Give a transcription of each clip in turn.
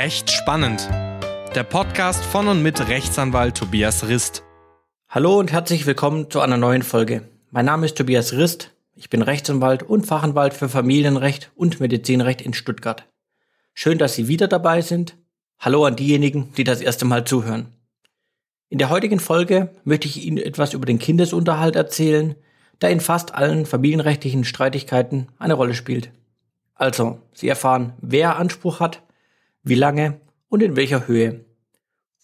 Recht spannend. Der Podcast von und mit Rechtsanwalt Tobias Rist. Hallo und herzlich willkommen zu einer neuen Folge. Mein Name ist Tobias Rist. Ich bin Rechtsanwalt und Fachanwalt für Familienrecht und Medizinrecht in Stuttgart. Schön, dass Sie wieder dabei sind. Hallo an diejenigen, die das erste Mal zuhören. In der heutigen Folge möchte ich Ihnen etwas über den Kindesunterhalt erzählen, der in fast allen familienrechtlichen Streitigkeiten eine Rolle spielt. Also, Sie erfahren, wer Anspruch hat, wie lange und in welcher Höhe.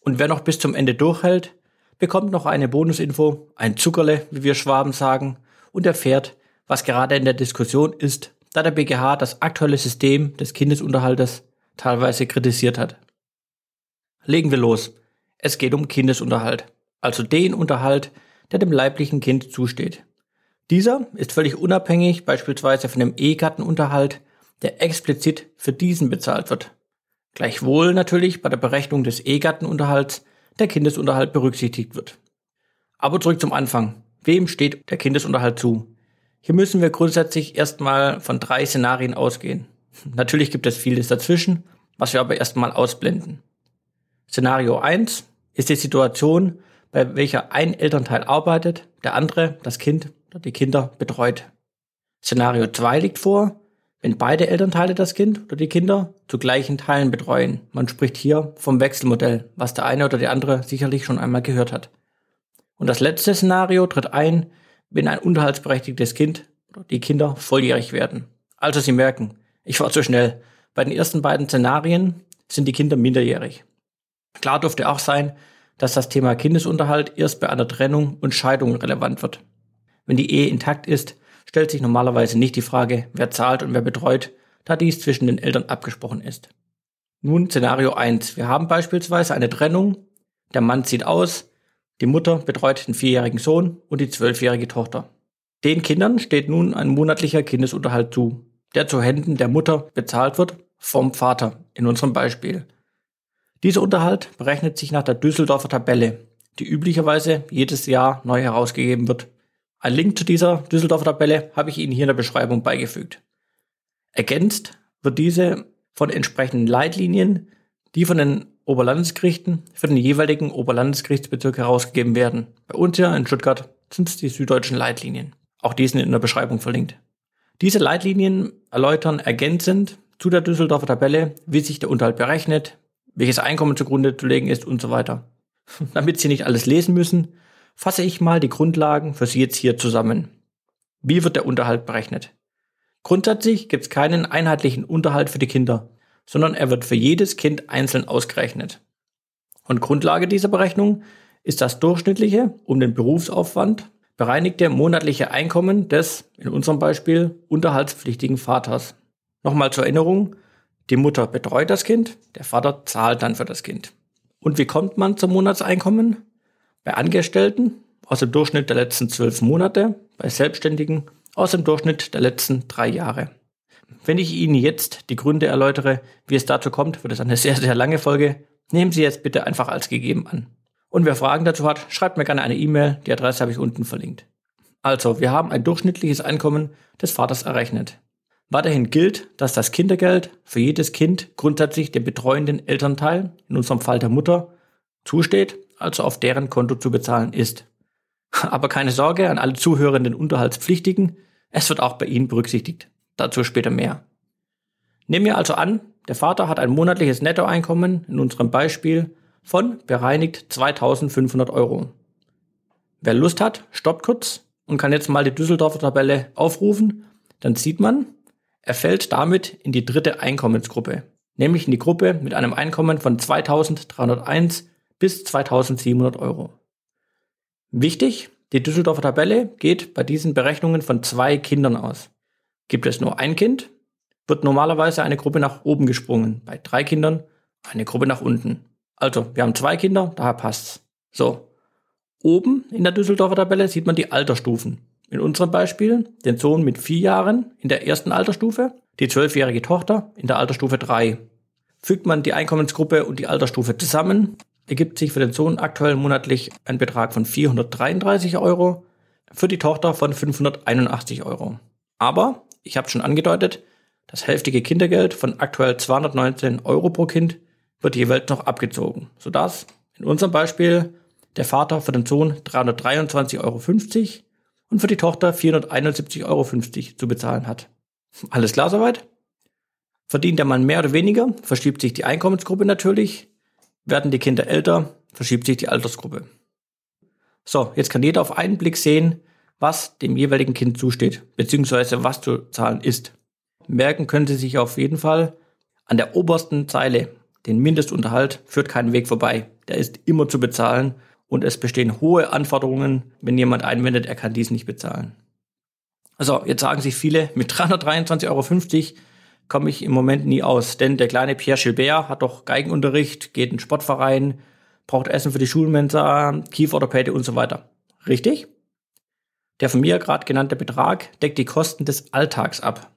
Und wer noch bis zum Ende durchhält, bekommt noch eine Bonusinfo, ein Zuckerle, wie wir Schwaben sagen, und erfährt, was gerade in der Diskussion ist, da der BGH das aktuelle System des Kindesunterhaltes teilweise kritisiert hat. Legen wir los. Es geht um Kindesunterhalt, also den Unterhalt, der dem leiblichen Kind zusteht. Dieser ist völlig unabhängig beispielsweise von dem Ehegattenunterhalt, der explizit für diesen bezahlt wird. Gleichwohl natürlich bei der Berechnung des Ehegattenunterhalts der Kindesunterhalt berücksichtigt wird. Aber zurück zum Anfang. Wem steht der Kindesunterhalt zu? Hier müssen wir grundsätzlich erstmal von drei Szenarien ausgehen. Natürlich gibt es vieles dazwischen, was wir aber erstmal ausblenden. Szenario 1 ist die Situation, bei welcher ein Elternteil arbeitet, der andere, das Kind oder die Kinder betreut. Szenario 2 liegt vor, wenn beide Elternteile das Kind oder die Kinder zu gleichen Teilen betreuen. Man spricht hier vom Wechselmodell, was der eine oder die andere sicherlich schon einmal gehört hat. Und das letzte Szenario tritt ein, wenn ein unterhaltsberechtigtes Kind oder die Kinder volljährig werden. Also Sie merken, ich war zu schnell. Bei den ersten beiden Szenarien sind die Kinder minderjährig. Klar dürfte auch sein, dass das Thema Kindesunterhalt erst bei einer Trennung und Scheidung relevant wird. Wenn die Ehe intakt ist, stellt sich normalerweise nicht die Frage, wer zahlt und wer betreut, da dies zwischen den Eltern abgesprochen ist. Nun Szenario 1. Wir haben beispielsweise eine Trennung, der Mann zieht aus, die Mutter betreut den vierjährigen Sohn und die zwölfjährige Tochter. Den Kindern steht nun ein monatlicher Kindesunterhalt zu, der zu Händen der Mutter bezahlt wird vom Vater in unserem Beispiel. Dieser Unterhalt berechnet sich nach der Düsseldorfer Tabelle, die üblicherweise jedes Jahr neu herausgegeben wird ein Link zu dieser Düsseldorfer Tabelle habe ich Ihnen hier in der Beschreibung beigefügt. Ergänzt wird diese von entsprechenden Leitlinien, die von den Oberlandesgerichten für den jeweiligen Oberlandesgerichtsbezirk herausgegeben werden. Bei uns hier in Stuttgart sind es die süddeutschen Leitlinien. Auch die sind in der Beschreibung verlinkt. Diese Leitlinien erläutern ergänzend zu der Düsseldorfer Tabelle, wie sich der Unterhalt berechnet, welches Einkommen zugrunde zu legen ist und so weiter. Damit Sie nicht alles lesen müssen, fasse ich mal die Grundlagen für Sie jetzt hier zusammen. Wie wird der Unterhalt berechnet? Grundsätzlich gibt es keinen einheitlichen Unterhalt für die Kinder, sondern er wird für jedes Kind einzeln ausgerechnet. Und Grundlage dieser Berechnung ist das durchschnittliche um den Berufsaufwand bereinigte monatliche Einkommen des, in unserem Beispiel, unterhaltspflichtigen Vaters. Nochmal zur Erinnerung, die Mutter betreut das Kind, der Vater zahlt dann für das Kind. Und wie kommt man zum Monatseinkommen? Bei Angestellten aus dem Durchschnitt der letzten zwölf Monate, bei Selbstständigen aus dem Durchschnitt der letzten drei Jahre. Wenn ich Ihnen jetzt die Gründe erläutere, wie es dazu kommt, wird es eine sehr, sehr lange Folge. Nehmen Sie jetzt bitte einfach als gegeben an. Und wer Fragen dazu hat, schreibt mir gerne eine E-Mail. Die Adresse habe ich unten verlinkt. Also, wir haben ein durchschnittliches Einkommen des Vaters errechnet. Weiterhin gilt, dass das Kindergeld für jedes Kind grundsätzlich dem betreuenden Elternteil, in unserem Fall der Mutter, zusteht also auf deren Konto zu bezahlen ist. Aber keine Sorge an alle zuhörenden Unterhaltspflichtigen, es wird auch bei Ihnen berücksichtigt. Dazu später mehr. Nehmen wir also an, der Vater hat ein monatliches Nettoeinkommen, in unserem Beispiel, von bereinigt 2500 Euro. Wer Lust hat, stoppt kurz und kann jetzt mal die Düsseldorfer Tabelle aufrufen, dann sieht man, er fällt damit in die dritte Einkommensgruppe, nämlich in die Gruppe mit einem Einkommen von 2301 bis 2700 Euro. Wichtig, die Düsseldorfer Tabelle geht bei diesen Berechnungen von zwei Kindern aus. Gibt es nur ein Kind, wird normalerweise eine Gruppe nach oben gesprungen. Bei drei Kindern eine Gruppe nach unten. Also, wir haben zwei Kinder, daher passt's. So. Oben in der Düsseldorfer Tabelle sieht man die Altersstufen. In unserem Beispiel den Sohn mit vier Jahren in der ersten Altersstufe, die zwölfjährige Tochter in der Altersstufe drei. Fügt man die Einkommensgruppe und die Altersstufe zusammen, ergibt sich für den Sohn aktuell monatlich ein Betrag von 433 Euro, für die Tochter von 581 Euro. Aber, ich habe schon angedeutet, das hälftige Kindergeld von aktuell 219 Euro pro Kind wird jeweils noch abgezogen, sodass in unserem Beispiel der Vater für den Sohn 323,50 Euro und für die Tochter 471,50 Euro zu bezahlen hat. Alles klar soweit? Verdient der Mann mehr oder weniger, verschiebt sich die Einkommensgruppe natürlich. Werden die Kinder älter, verschiebt sich die Altersgruppe. So, jetzt kann jeder auf einen Blick sehen, was dem jeweiligen Kind zusteht, beziehungsweise was zu zahlen ist. Merken können Sie sich auf jeden Fall, an der obersten Zeile, den Mindestunterhalt, führt kein Weg vorbei. Der ist immer zu bezahlen und es bestehen hohe Anforderungen, wenn jemand einwendet, er kann dies nicht bezahlen. Also, jetzt sagen sich viele, mit 323,50 Euro komme ich im Moment nie aus, denn der kleine Pierre Gilbert hat doch Geigenunterricht, geht in Sportverein, braucht Essen für die Schulmensa, Kieferorthopäde und so weiter. Richtig? Der von mir gerade genannte Betrag deckt die Kosten des Alltags ab.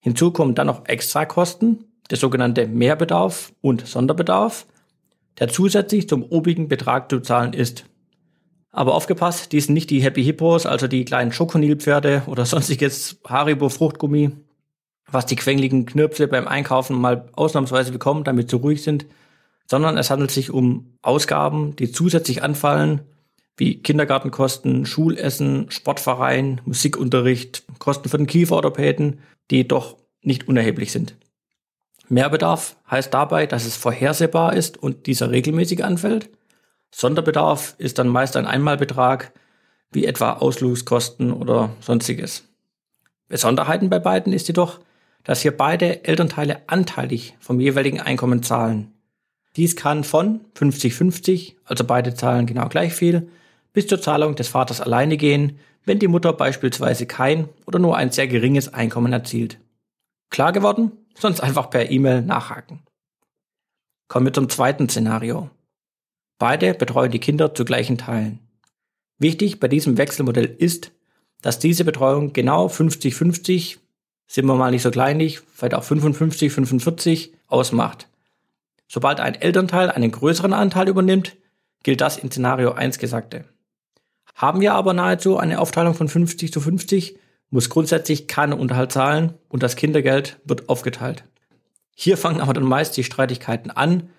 Hinzu kommen dann noch Extrakosten, der sogenannte Mehrbedarf und Sonderbedarf, der zusätzlich zum obigen Betrag zu zahlen ist. Aber aufgepasst, dies sind nicht die Happy Hippos, also die kleinen Schokonilpferde oder sonstiges Haribo Fruchtgummi, was die quengeligen Knirpse beim Einkaufen mal ausnahmsweise bekommen, damit sie ruhig sind, sondern es handelt sich um Ausgaben, die zusätzlich anfallen, wie Kindergartenkosten, Schulessen, Sportverein, Musikunterricht, Kosten für den Kieferorthopäden, die doch nicht unerheblich sind. Mehrbedarf heißt dabei, dass es vorhersehbar ist und dieser regelmäßig anfällt. Sonderbedarf ist dann meist ein Einmalbetrag, wie etwa Ausflugskosten oder sonstiges. Besonderheiten bei beiden ist jedoch, dass hier beide Elternteile anteilig vom jeweiligen Einkommen zahlen. Dies kann von 50-50, also beide zahlen genau gleich viel, bis zur Zahlung des Vaters alleine gehen, wenn die Mutter beispielsweise kein oder nur ein sehr geringes Einkommen erzielt. Klar geworden? Sonst einfach per E-Mail nachhaken. Kommen wir zum zweiten Szenario. Beide betreuen die Kinder zu gleichen Teilen. Wichtig bei diesem Wechselmodell ist, dass diese Betreuung genau 50-50, sind wir mal nicht so kleinlich, vielleicht auch 55-45 ausmacht. Sobald ein Elternteil einen größeren Anteil übernimmt, gilt das in Szenario 1 Gesagte. Haben wir aber nahezu eine Aufteilung von 50 zu 50, muss grundsätzlich keiner Unterhalt zahlen und das Kindergeld wird aufgeteilt. Hier fangen aber dann meist die Streitigkeiten an,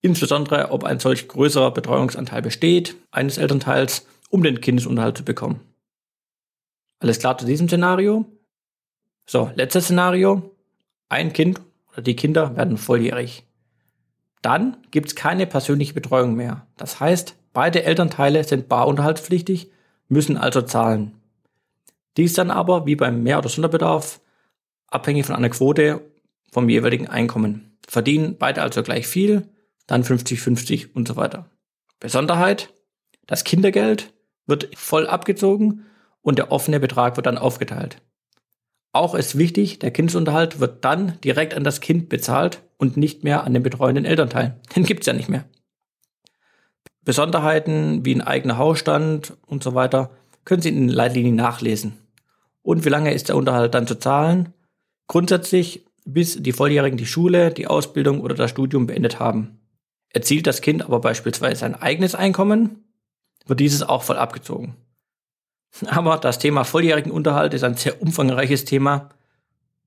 insbesondere ob ein solch größerer Betreuungsanteil besteht, eines Elternteils, um den Kindesunterhalt zu bekommen. Alles klar zu diesem Szenario? So, letztes Szenario. Ein Kind oder die Kinder werden volljährig. Dann gibt es keine persönliche Betreuung mehr. Das heißt, beide Elternteile sind barunterhaltspflichtig, müssen also zahlen. Dies dann aber, wie beim Mehr- oder Sonderbedarf, abhängig von einer Quote vom jeweiligen Einkommen. Verdienen beide also gleich viel, dann 50-50 und so weiter. Besonderheit, das Kindergeld wird voll abgezogen und der offene Betrag wird dann aufgeteilt. Auch ist wichtig, der Kindesunterhalt wird dann direkt an das Kind bezahlt und nicht mehr an den betreuenden Elternteil. Den gibt's ja nicht mehr. Besonderheiten wie ein eigener Hausstand und so weiter können Sie in den Leitlinien nachlesen. Und wie lange ist der Unterhalt dann zu zahlen? Grundsätzlich bis die Volljährigen die Schule, die Ausbildung oder das Studium beendet haben. Erzielt das Kind aber beispielsweise ein eigenes Einkommen, wird dieses auch voll abgezogen. Aber das Thema volljährigen Unterhalt ist ein sehr umfangreiches Thema.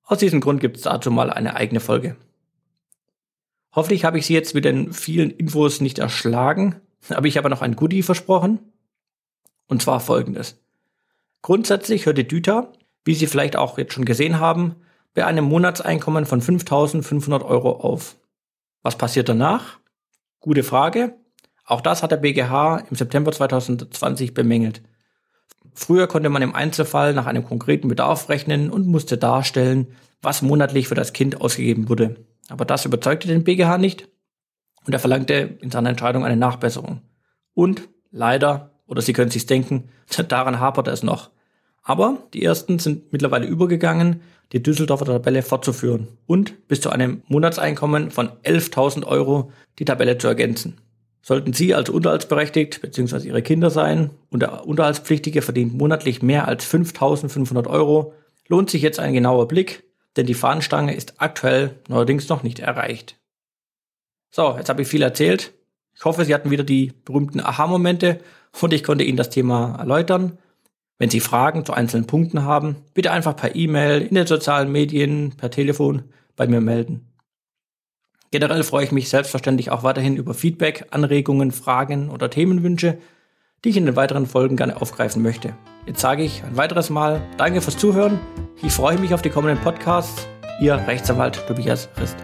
Aus diesem Grund gibt es dazu mal eine eigene Folge. Hoffentlich habe ich Sie jetzt mit den vielen Infos nicht erschlagen, aber ich habe noch ein Goodie versprochen. Und zwar folgendes. Grundsätzlich hört die Düter, wie Sie vielleicht auch jetzt schon gesehen haben, bei einem Monatseinkommen von 5.500 Euro auf. Was passiert danach? Gute Frage. Auch das hat der BGH im September 2020 bemängelt. Früher konnte man im Einzelfall nach einem konkreten Bedarf rechnen und musste darstellen, was monatlich für das Kind ausgegeben wurde. Aber das überzeugte den BGH nicht und er verlangte in seiner Entscheidung eine Nachbesserung. Und leider, oder Sie können sich denken, daran hapert es noch. Aber die ersten sind mittlerweile übergegangen, die Düsseldorfer Tabelle fortzuführen und bis zu einem Monatseinkommen von 11.000 Euro die Tabelle zu ergänzen. Sollten Sie als unterhaltsberechtigt bzw. Ihre Kinder sein und der Unterhaltspflichtige verdient monatlich mehr als 5.500 Euro, lohnt sich jetzt ein genauer Blick, denn die Fahnenstange ist aktuell neuerdings noch nicht erreicht. So, jetzt habe ich viel erzählt. Ich hoffe, Sie hatten wieder die berühmten Aha-Momente und ich konnte Ihnen das Thema erläutern. Wenn Sie Fragen zu einzelnen Punkten haben, bitte einfach per E-Mail, in den sozialen Medien, per Telefon bei mir melden. Generell freue ich mich selbstverständlich auch weiterhin über Feedback, Anregungen, Fragen oder Themenwünsche, die ich in den weiteren Folgen gerne aufgreifen möchte. Jetzt sage ich ein weiteres Mal Danke fürs Zuhören. Ich freue mich auf die kommenden Podcasts. Ihr Rechtsanwalt Tobias Rist.